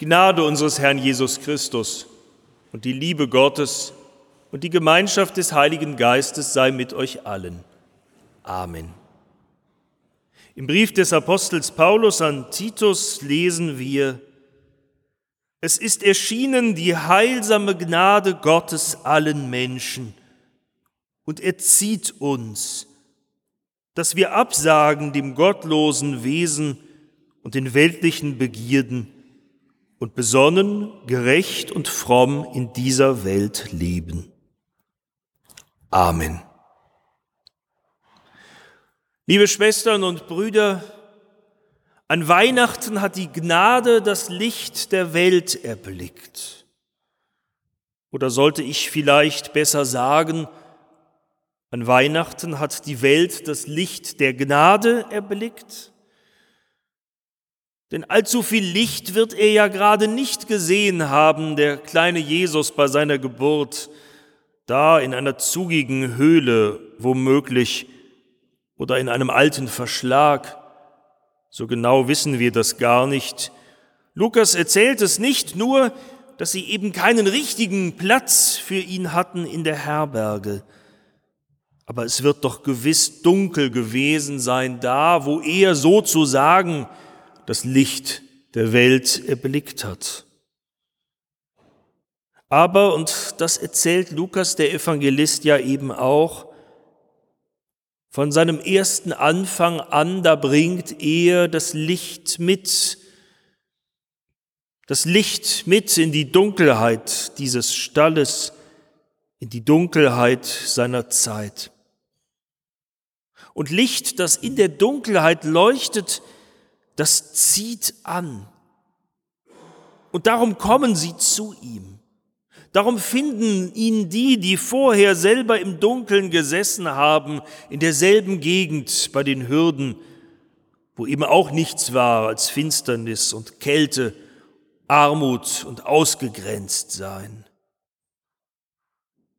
Gnade unseres Herrn Jesus Christus und die Liebe Gottes und die Gemeinschaft des Heiligen Geistes sei mit euch allen. Amen. Im Brief des Apostels Paulus an Titus lesen wir, es ist erschienen die heilsame Gnade Gottes allen Menschen und er zieht uns, dass wir absagen dem gottlosen Wesen und den weltlichen Begierden und besonnen, gerecht und fromm in dieser Welt leben. Amen. Liebe Schwestern und Brüder, an Weihnachten hat die Gnade das Licht der Welt erblickt. Oder sollte ich vielleicht besser sagen, an Weihnachten hat die Welt das Licht der Gnade erblickt? Denn allzu viel Licht wird er ja gerade nicht gesehen haben, der kleine Jesus bei seiner Geburt, da in einer zugigen Höhle womöglich oder in einem alten Verschlag. So genau wissen wir das gar nicht. Lukas erzählt es nicht nur, dass sie eben keinen richtigen Platz für ihn hatten in der Herberge, aber es wird doch gewiss dunkel gewesen sein da, wo er sozusagen das Licht der Welt erblickt hat. Aber, und das erzählt Lukas der Evangelist ja eben auch, von seinem ersten Anfang an, da bringt er das Licht mit, das Licht mit in die Dunkelheit dieses Stalles, in die Dunkelheit seiner Zeit. Und Licht, das in der Dunkelheit leuchtet, das zieht an. Und darum kommen sie zu ihm. Darum finden ihn die, die vorher selber im Dunkeln gesessen haben, in derselben Gegend bei den Hürden, wo eben auch nichts war als Finsternis und Kälte, Armut und ausgegrenzt sein.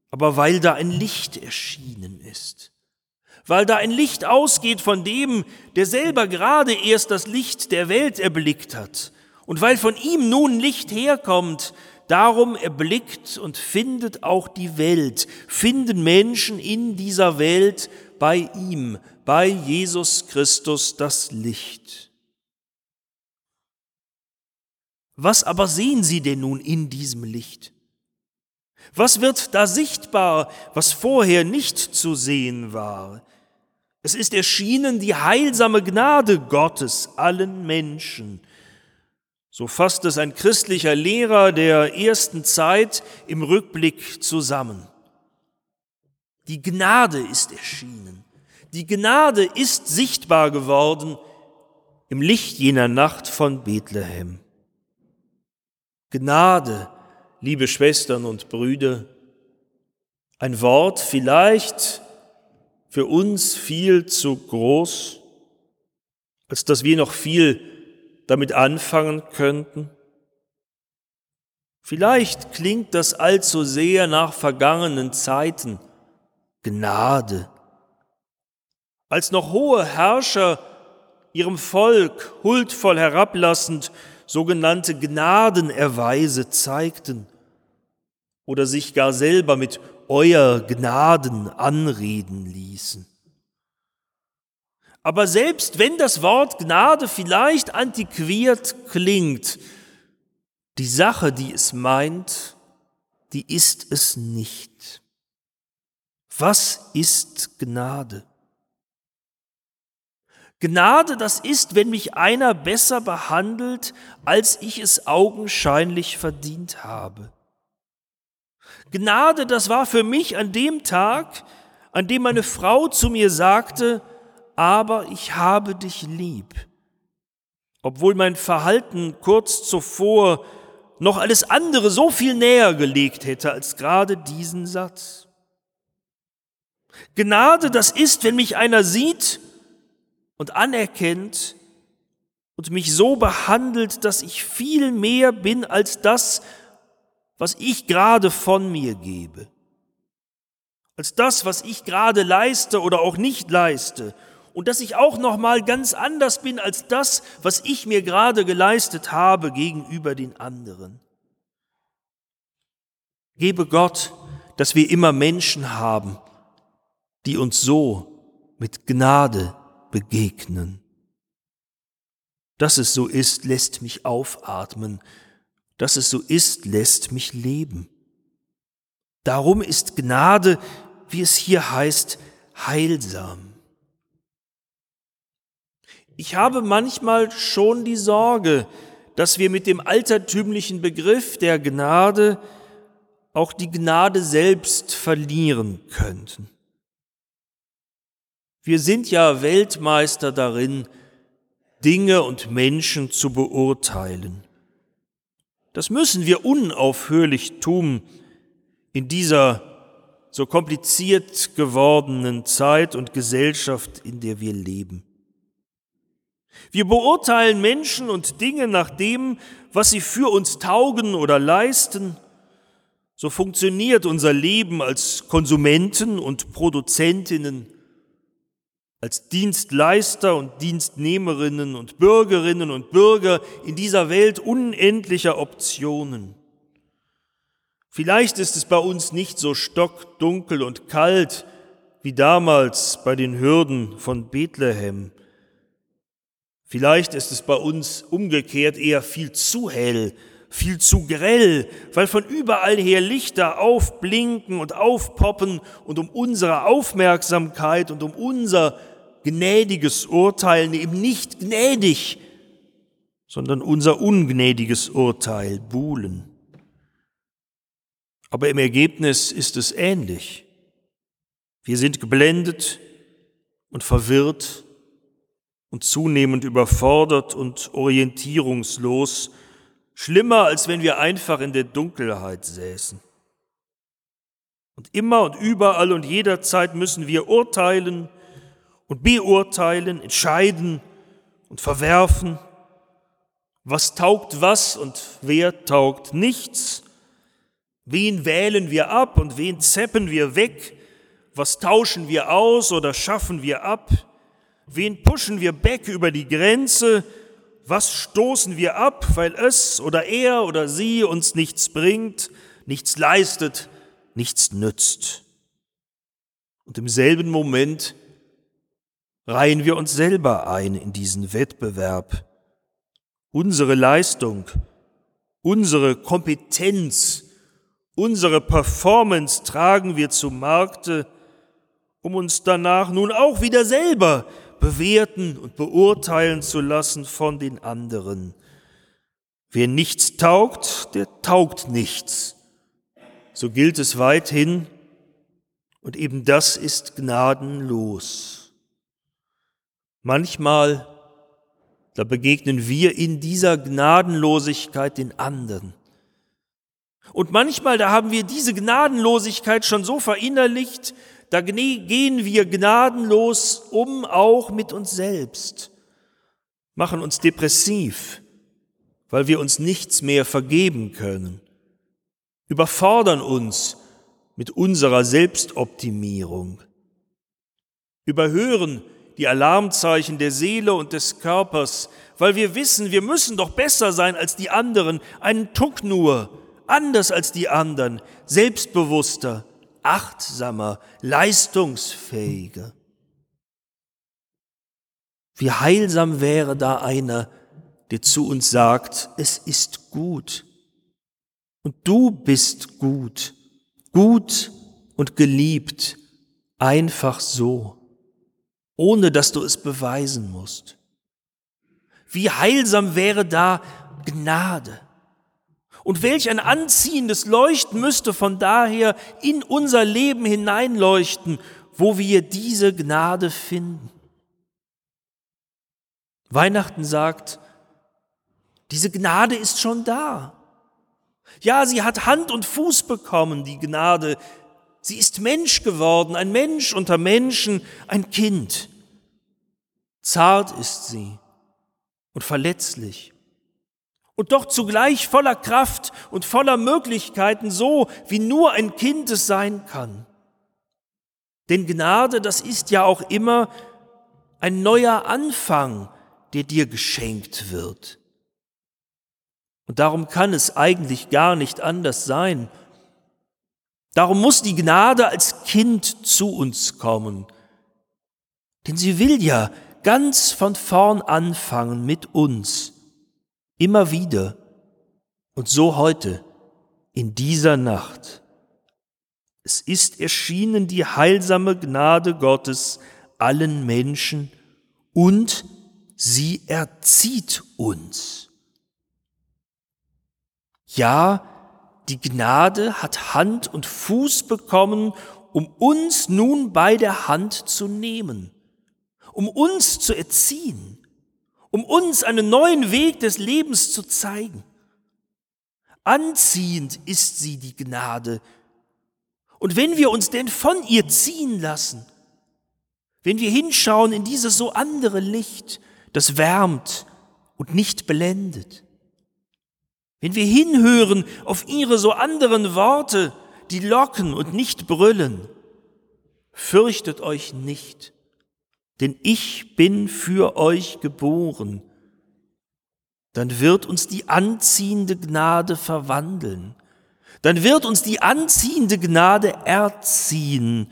Aber weil da ein Licht erschienen ist, weil da ein Licht ausgeht von dem, der selber gerade erst das Licht der Welt erblickt hat. Und weil von ihm nun Licht herkommt, darum erblickt und findet auch die Welt, finden Menschen in dieser Welt bei ihm, bei Jesus Christus das Licht. Was aber sehen Sie denn nun in diesem Licht? Was wird da sichtbar, was vorher nicht zu sehen war? Es ist erschienen die heilsame Gnade Gottes allen Menschen. So fasst es ein christlicher Lehrer der ersten Zeit im Rückblick zusammen. Die Gnade ist erschienen. Die Gnade ist sichtbar geworden im Licht jener Nacht von Bethlehem. Gnade, liebe Schwestern und Brüder, ein Wort vielleicht für uns viel zu groß, als dass wir noch viel damit anfangen könnten? Vielleicht klingt das allzu sehr nach vergangenen Zeiten, Gnade. Als noch hohe Herrscher ihrem Volk huldvoll herablassend sogenannte Gnadenerweise zeigten oder sich gar selber mit euer Gnaden anreden ließen. Aber selbst wenn das Wort Gnade vielleicht antiquiert klingt, die Sache, die es meint, die ist es nicht. Was ist Gnade? Gnade, das ist, wenn mich einer besser behandelt, als ich es augenscheinlich verdient habe. Gnade, das war für mich an dem Tag, an dem meine Frau zu mir sagte, aber ich habe dich lieb. Obwohl mein Verhalten kurz zuvor noch alles andere so viel näher gelegt hätte als gerade diesen Satz. Gnade, das ist, wenn mich einer sieht und anerkennt und mich so behandelt, dass ich viel mehr bin als das, was ich gerade von mir gebe, als das, was ich gerade leiste oder auch nicht leiste und dass ich auch noch mal ganz anders bin als das, was ich mir gerade geleistet habe gegenüber den anderen. Gebe Gott, dass wir immer Menschen haben, die uns so mit Gnade begegnen. Dass es so ist, lässt mich aufatmen. Dass es so ist, lässt mich leben. Darum ist Gnade, wie es hier heißt, heilsam. Ich habe manchmal schon die Sorge, dass wir mit dem altertümlichen Begriff der Gnade auch die Gnade selbst verlieren könnten. Wir sind ja Weltmeister darin, Dinge und Menschen zu beurteilen. Das müssen wir unaufhörlich tun in dieser so kompliziert gewordenen Zeit und Gesellschaft, in der wir leben. Wir beurteilen Menschen und Dinge nach dem, was sie für uns taugen oder leisten. So funktioniert unser Leben als Konsumenten und Produzentinnen als Dienstleister und Dienstnehmerinnen und Bürgerinnen und Bürger in dieser Welt unendlicher Optionen. Vielleicht ist es bei uns nicht so stockdunkel und kalt wie damals bei den Hürden von Bethlehem. Vielleicht ist es bei uns umgekehrt eher viel zu hell, viel zu grell, weil von überall her Lichter aufblinken und aufpoppen und um unsere Aufmerksamkeit und um unser gnädiges Urteil eben nicht gnädig, sondern unser ungnädiges Urteil buhlen. Aber im Ergebnis ist es ähnlich. Wir sind geblendet und verwirrt und zunehmend überfordert und orientierungslos, schlimmer als wenn wir einfach in der Dunkelheit säßen. Und immer und überall und jederzeit müssen wir urteilen, und beurteilen, entscheiden und verwerfen, was taugt was und wer taugt nichts, wen wählen wir ab und wen zeppen wir weg, was tauschen wir aus oder schaffen wir ab, wen pushen wir back über die Grenze, was stoßen wir ab, weil es oder er oder sie uns nichts bringt, nichts leistet, nichts nützt. Und im selben Moment reihen wir uns selber ein in diesen Wettbewerb. Unsere Leistung, unsere Kompetenz, unsere Performance tragen wir zum Markte, um uns danach nun auch wieder selber bewerten und beurteilen zu lassen von den anderen. Wer nichts taugt, der taugt nichts. So gilt es weithin, und eben das ist gnadenlos. Manchmal, da begegnen wir in dieser Gnadenlosigkeit den anderen. Und manchmal, da haben wir diese Gnadenlosigkeit schon so verinnerlicht, da gehen wir gnadenlos um, auch mit uns selbst, machen uns depressiv, weil wir uns nichts mehr vergeben können, überfordern uns mit unserer Selbstoptimierung, überhören die Alarmzeichen der Seele und des Körpers, weil wir wissen, wir müssen doch besser sein als die anderen, einen Tuck nur, anders als die anderen, selbstbewusster, achtsamer, leistungsfähiger. Wie heilsam wäre da einer, der zu uns sagt, es ist gut. Und du bist gut, gut und geliebt, einfach so ohne dass du es beweisen musst. Wie heilsam wäre da Gnade. Und welch ein anziehendes Leuchten müsste von daher in unser Leben hineinleuchten, wo wir diese Gnade finden. Weihnachten sagt, diese Gnade ist schon da. Ja, sie hat Hand und Fuß bekommen, die Gnade. Sie ist Mensch geworden, ein Mensch unter Menschen, ein Kind. Zart ist sie und verletzlich und doch zugleich voller Kraft und voller Möglichkeiten, so wie nur ein Kind es sein kann. Denn Gnade, das ist ja auch immer ein neuer Anfang, der dir geschenkt wird. Und darum kann es eigentlich gar nicht anders sein. Darum muss die Gnade als Kind zu uns kommen. Denn sie will ja ganz von vorn anfangen mit uns, immer wieder und so heute, in dieser Nacht. Es ist erschienen die heilsame Gnade Gottes allen Menschen und sie erzieht uns. Ja, die Gnade hat Hand und Fuß bekommen, um uns nun bei der Hand zu nehmen, um uns zu erziehen, um uns einen neuen Weg des Lebens zu zeigen. Anziehend ist sie, die Gnade. Und wenn wir uns denn von ihr ziehen lassen, wenn wir hinschauen in dieses so andere Licht, das wärmt und nicht blendet, wenn wir hinhören auf ihre so anderen Worte, die locken und nicht brüllen, fürchtet euch nicht, denn ich bin für euch geboren, dann wird uns die anziehende Gnade verwandeln, dann wird uns die anziehende Gnade erziehen.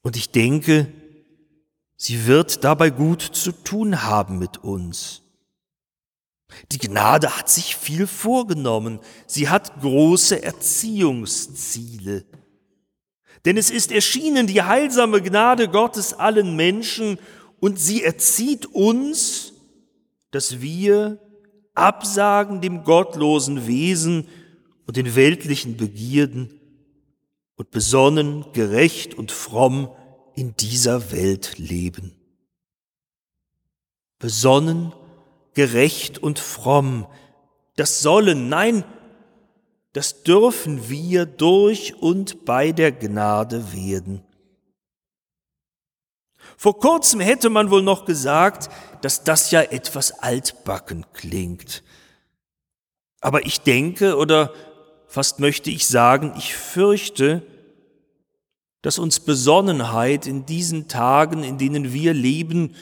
Und ich denke, sie wird dabei gut zu tun haben mit uns. Die Gnade hat sich viel vorgenommen. Sie hat große Erziehungsziele. Denn es ist erschienen die heilsame Gnade Gottes allen Menschen und sie erzieht uns, dass wir absagen dem gottlosen Wesen und den weltlichen Begierden und besonnen, gerecht und fromm in dieser Welt leben. Besonnen, gerecht und fromm. Das sollen, nein, das dürfen wir durch und bei der Gnade werden. Vor kurzem hätte man wohl noch gesagt, dass das ja etwas altbacken klingt. Aber ich denke, oder fast möchte ich sagen, ich fürchte, dass uns Besonnenheit in diesen Tagen, in denen wir leben,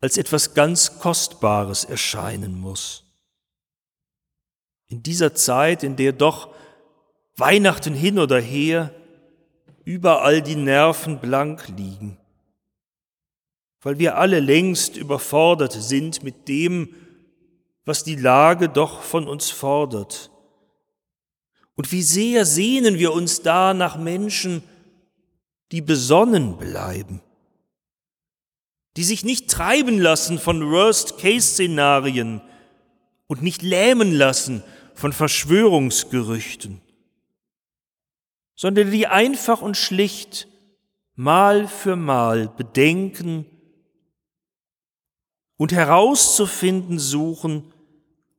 als etwas ganz Kostbares erscheinen muss. In dieser Zeit, in der doch Weihnachten hin oder her überall die Nerven blank liegen, weil wir alle längst überfordert sind mit dem, was die Lage doch von uns fordert. Und wie sehr sehnen wir uns da nach Menschen, die besonnen bleiben, die sich nicht treiben lassen von Worst-Case-Szenarien und nicht lähmen lassen von Verschwörungsgerüchten, sondern die einfach und schlicht Mal für Mal bedenken und herauszufinden suchen,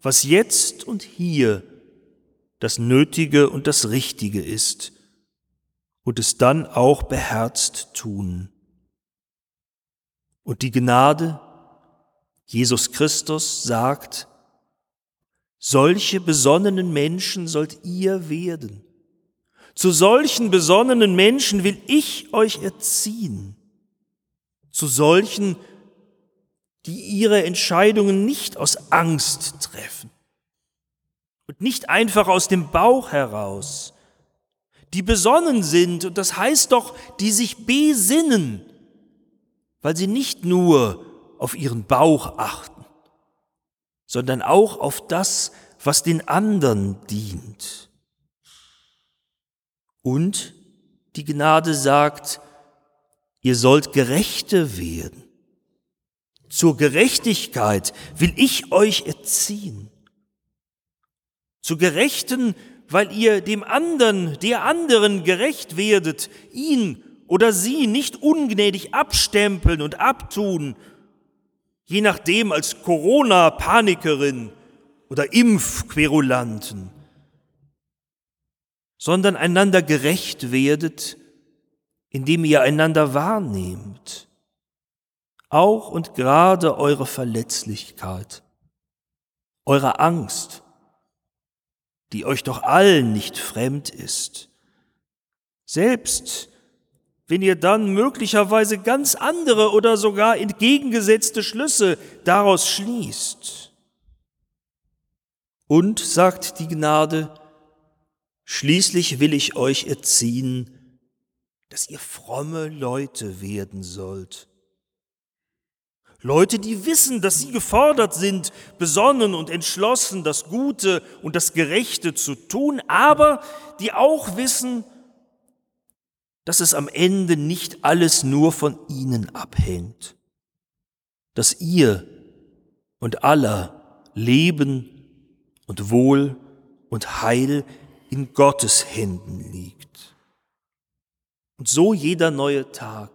was jetzt und hier das Nötige und das Richtige ist und es dann auch beherzt tun. Und die Gnade, Jesus Christus sagt, solche besonnenen Menschen sollt ihr werden. Zu solchen besonnenen Menschen will ich euch erziehen. Zu solchen, die ihre Entscheidungen nicht aus Angst treffen und nicht einfach aus dem Bauch heraus, die besonnen sind, und das heißt doch, die sich besinnen, weil sie nicht nur auf ihren Bauch achten, sondern auch auf das, was den anderen dient. Und die Gnade sagt, ihr sollt Gerechte werden. Zur Gerechtigkeit will ich euch erziehen. Zu Gerechten, weil ihr dem anderen, der anderen gerecht werdet, ihn oder sie nicht ungnädig abstempeln und abtun, je nachdem als Corona-Panikerin oder Impfquerulanten, sondern einander gerecht werdet, indem ihr einander wahrnehmt, auch und gerade eure Verletzlichkeit, eure Angst, die euch doch allen nicht fremd ist, selbst wenn ihr dann möglicherweise ganz andere oder sogar entgegengesetzte Schlüsse daraus schließt. Und, sagt die Gnade, schließlich will ich euch erziehen, dass ihr fromme Leute werden sollt. Leute, die wissen, dass sie gefordert sind, besonnen und entschlossen, das Gute und das Gerechte zu tun, aber die auch wissen, es am Ende nicht alles nur von ihnen abhängt, dass ihr und aller Leben und Wohl und Heil in Gottes Händen liegt. Und so jeder neue Tag.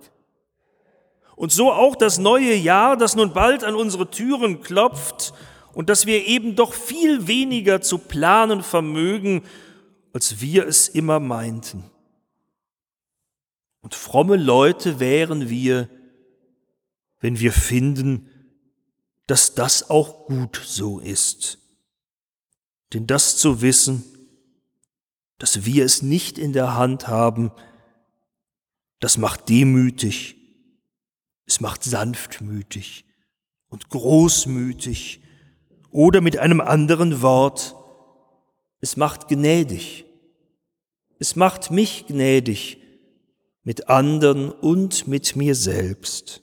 Und so auch das neue Jahr, das nun bald an unsere Türen klopft und dass wir eben doch viel weniger zu planen vermögen, als wir es immer meinten. Und fromme Leute wären wir, wenn wir finden, dass das auch gut so ist. Denn das zu wissen, dass wir es nicht in der Hand haben, das macht demütig, es macht sanftmütig und großmütig oder mit einem anderen Wort, es macht gnädig. Es macht mich gnädig, mit anderen und mit mir selbst.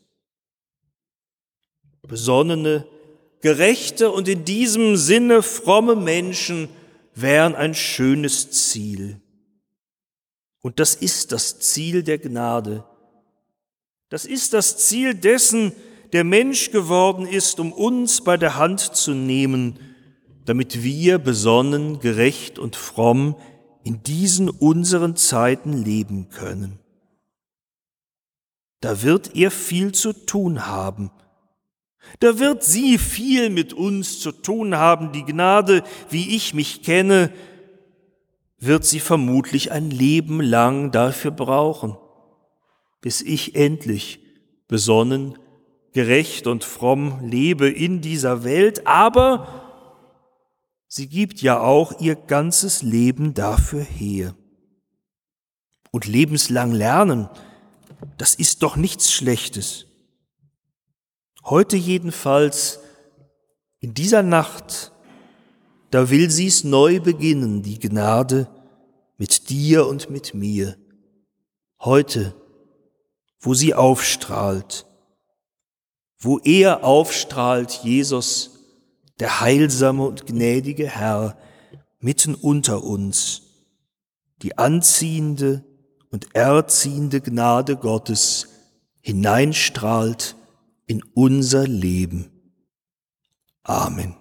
Besonnene, gerechte und in diesem Sinne fromme Menschen wären ein schönes Ziel. Und das ist das Ziel der Gnade. Das ist das Ziel dessen, der Mensch geworden ist, um uns bei der Hand zu nehmen, damit wir besonnen, gerecht und fromm in diesen unseren Zeiten leben können da wird er viel zu tun haben. Da wird sie viel mit uns zu tun haben. Die Gnade, wie ich mich kenne, wird sie vermutlich ein Leben lang dafür brauchen, bis ich endlich besonnen, gerecht und fromm lebe in dieser Welt, aber sie gibt ja auch ihr ganzes Leben dafür her. Und lebenslang lernen, das ist doch nichts Schlechtes. Heute jedenfalls, in dieser Nacht, da will sie's neu beginnen, die Gnade mit dir und mit mir. Heute, wo sie aufstrahlt, wo er aufstrahlt, Jesus, der heilsame und gnädige Herr, mitten unter uns, die anziehende, und erziehende Gnade Gottes hineinstrahlt in unser Leben. Amen.